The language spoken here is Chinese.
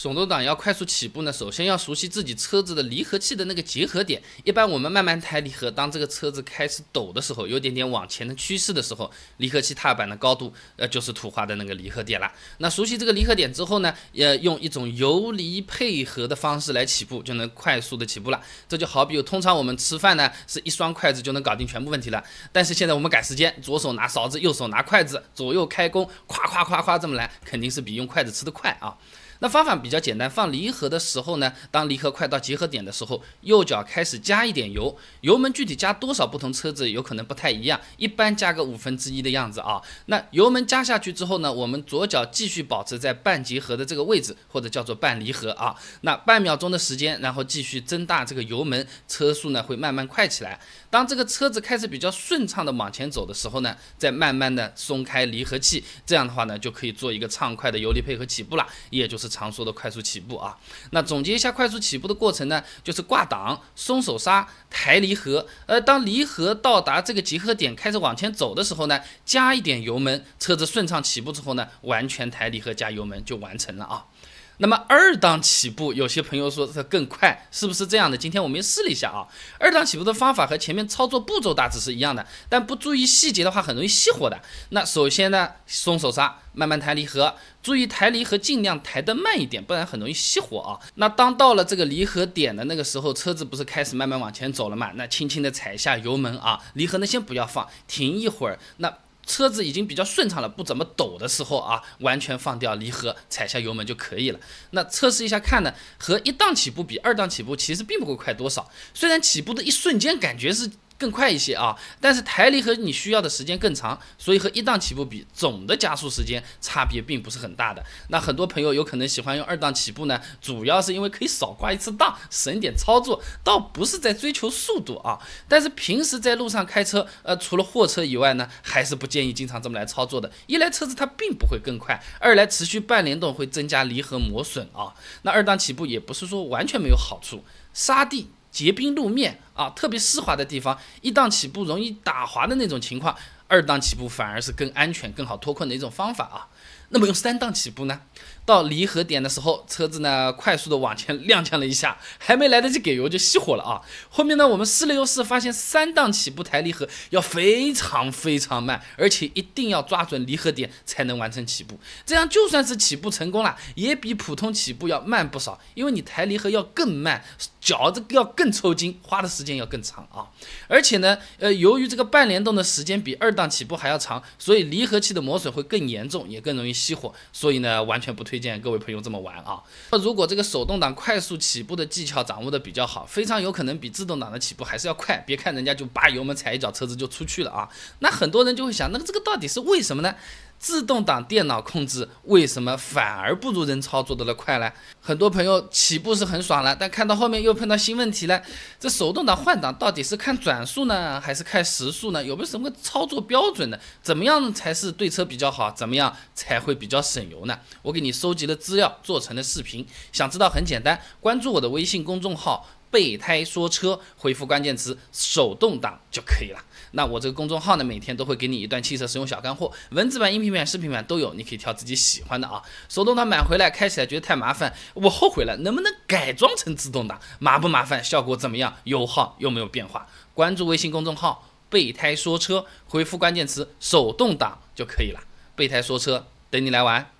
手动挡要快速起步呢，首先要熟悉自己车子的离合器的那个结合点。一般我们慢慢抬离合，当这个车子开始抖的时候，有点点往前的趋势的时候，离合器踏板的高度，呃，就是土花的那个离合点了。那熟悉这个离合点之后呢，呃，用一种游离配合的方式来起步，就能快速的起步了。这就好比通常我们吃饭呢，是一双筷子就能搞定全部问题了。但是现在我们赶时间，左手拿勺子，右手拿筷子，左右开弓，夸夸夸夸这么来，肯定是比用筷子吃的快啊。那方法比较简单，放离合的时候呢，当离合快到结合点的时候，右脚开始加一点油，油门具体加多少，不同车子有可能不太一样，一般加个五分之一的样子啊。那油门加下去之后呢，我们左脚继续保持在半结合的这个位置，或者叫做半离合啊。那半秒钟的时间，然后继续增大这个油门，车速呢会慢慢快起来。当这个车子开始比较顺畅的往前走的时候呢，再慢慢的松开离合器，这样的话呢，就可以做一个畅快的油离配合起步了，也就是。常说的快速起步啊，那总结一下快速起步的过程呢，就是挂档、松手刹、抬离合。呃，当离合到达这个集合点，开始往前走的时候呢，加一点油门，车子顺畅起步之后呢，完全抬离合加油门就完成了啊。那么二档起步，有些朋友说这更快，是不是这样的？今天我们也试了一下啊，二档起步的方法和前面操作步骤大致是一样的，但不注意细节的话，很容易熄火的。那首先呢，松手刹，慢慢抬离合，注意抬离合尽量抬得慢一点，不然很容易熄火啊。那当到了这个离合点的那个时候，车子不是开始慢慢往前走了嘛？那轻轻的踩一下油门啊，离合呢先不要放，停一会儿，那。车子已经比较顺畅了，不怎么抖的时候啊，完全放掉离合，踩下油门就可以了。那测试一下看呢，和一档起步比，二档起步其实并不会快多少。虽然起步的一瞬间感觉是。更快一些啊，但是抬离合你需要的时间更长，所以和一档起步比，总的加速时间差别并不是很大的。那很多朋友有可能喜欢用二档起步呢，主要是因为可以少挂一次档，省点操作，倒不是在追求速度啊。但是平时在路上开车，呃，除了货车以外呢，还是不建议经常这么来操作的。一来车子它并不会更快，二来持续半联动会增加离合磨损啊。那二档起步也不是说完全没有好处，沙地。结冰路面啊，特别湿滑的地方，一档起步容易打滑的那种情况，二档起步反而是更安全、更好脱困的一种方法啊。那么用三档起步呢？到离合点的时候，车子呢快速的往前 踉跄了一下，还没来得及给油就熄火了啊！后面呢我们试了又试，发现三档起步抬离合要非常非常慢，而且一定要抓准离合点才能完成起步。这样就算是起步成功了，也比普通起步要慢不少，因为你抬离合要更慢，脚这个要更抽筋，花的时间要更长啊！而且呢，呃，由于这个半联动的时间比二档起步还要长，所以离合器的磨损会更严重，也更容易熄火，所以呢，完全不推。荐各位朋友这么玩啊！那如果这个手动挡快速起步的技巧掌握的比较好，非常有可能比自动挡的起步还是要快。别看人家就把油门踩一脚，车子就出去了啊！那很多人就会想，那这个到底是为什么呢？自动挡电脑控制为什么反而不如人操作的了快呢？很多朋友起步是很爽了，但看到后面又碰到新问题了。这手动挡换挡到底是看转速呢，还是看时速呢？有没有什么操作标准呢？怎么样才是对车比较好？怎么样才会比较省油呢？我给你收集了资料，做成了视频。想知道很简单，关注我的微信公众号“备胎说车”，回复关键词“手动挡”就可以了。那我这个公众号呢，每天都会给你一段汽车使用小干货，文字版、音频版、视频版都有，你可以挑自己喜欢的啊。手动挡买回来开起来觉得太麻烦，我后悔了，能不能改装成自动挡？麻不麻烦？效果怎么样？油耗有没有变化？关注微信公众号“备胎说车”，回复关键词“手动挡”就可以了。备胎说车，等你来玩。